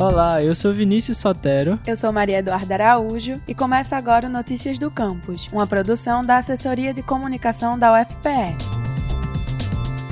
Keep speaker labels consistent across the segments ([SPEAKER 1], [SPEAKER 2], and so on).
[SPEAKER 1] Olá, eu sou Vinícius Sotero.
[SPEAKER 2] Eu sou Maria Eduarda Araújo e começa agora o Notícias do Campus, uma produção da Assessoria de Comunicação da UFPE.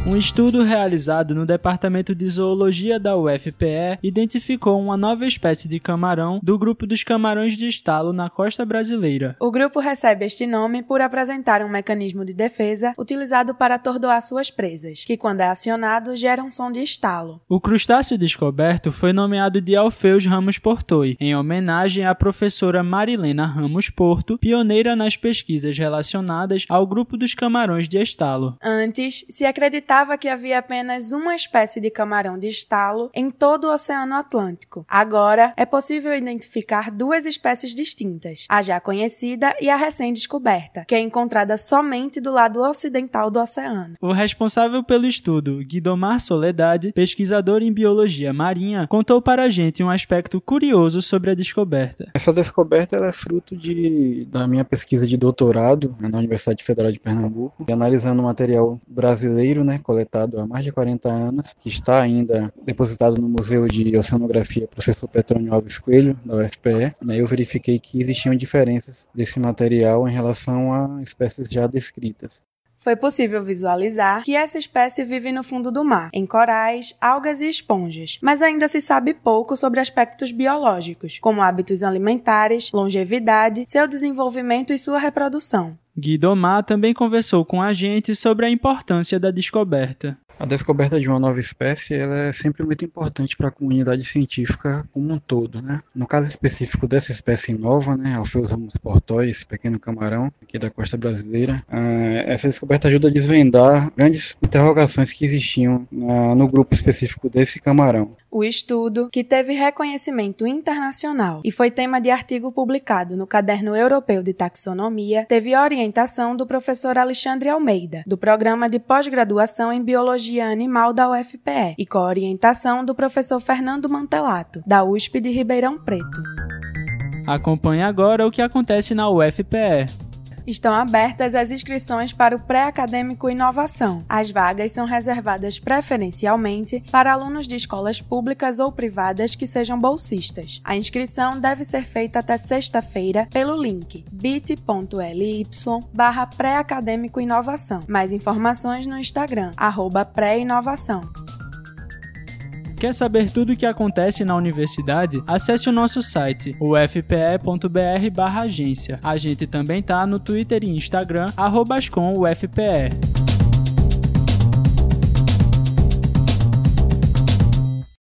[SPEAKER 1] Um estudo realizado no Departamento de Zoologia da UFPE identificou uma nova espécie de camarão do grupo dos camarões de estalo na costa brasileira.
[SPEAKER 2] O grupo recebe este nome por apresentar um mecanismo de defesa utilizado para atordoar suas presas, que quando é acionado gera um som de estalo.
[SPEAKER 1] O crustáceo descoberto foi nomeado de Alfeus Ramos Portoi, em homenagem à professora Marilena Ramos Porto, pioneira nas pesquisas relacionadas ao grupo dos camarões de estalo.
[SPEAKER 2] Antes, se acreditava acreditava que havia apenas uma espécie de camarão de estalo em todo o Oceano Atlântico. Agora, é possível identificar duas espécies distintas, a já conhecida e a recém-descoberta, que é encontrada somente do lado ocidental do oceano.
[SPEAKER 1] O responsável pelo estudo, Guidomar Soledade, pesquisador em biologia marinha, contou para a gente um aspecto curioso sobre a descoberta.
[SPEAKER 3] Essa descoberta é fruto de, da minha pesquisa de doutorado na Universidade Federal de Pernambuco, analisando material brasileiro, né, coletado há mais de 40 anos, que está ainda depositado no Museu de Oceanografia Professor Petrônio Alves Coelho, da UFPE. Né, eu verifiquei que existiam diferenças desse material em relação a espécies já descritas
[SPEAKER 2] foi possível visualizar que essa espécie vive no fundo do mar, em corais, algas e esponjas, mas ainda se sabe pouco sobre aspectos biológicos, como hábitos alimentares, longevidade, seu desenvolvimento e sua reprodução.
[SPEAKER 1] Guidomar também conversou com a gente sobre a importância da descoberta.
[SPEAKER 3] A descoberta de uma nova espécie ela é sempre muito importante para a comunidade científica como um todo. Né? No caso específico dessa espécie nova, né, Alpheus ramos portói, esse pequeno camarão aqui da costa brasileira, uh, essa descoberta ajuda a desvendar grandes interrogações que existiam uh, no grupo específico desse camarão.
[SPEAKER 2] O estudo, que teve reconhecimento internacional e foi tema de artigo publicado no Caderno Europeu de Taxonomia, teve orientação do professor Alexandre Almeida, do Programa de Pós-Graduação em Biologia Animal da UFPE, e com orientação do professor Fernando Mantelato, da USP de Ribeirão Preto.
[SPEAKER 1] Acompanhe agora o que acontece na UFPE
[SPEAKER 2] estão abertas as inscrições para o pré-acadêmico Inovação. As vagas são reservadas preferencialmente para alunos de escolas públicas ou privadas que sejam bolsistas. A inscrição deve ser feita até sexta-feira pelo link bit.ly barra pré-acadêmico Inovação. Mais informações no Instagram, arroba pré-inovação.
[SPEAKER 1] Quer saber tudo o que acontece na universidade? Acesse o nosso site, ufpe.br/agência. A gente também tá no Twitter e Instagram @ascomufpe.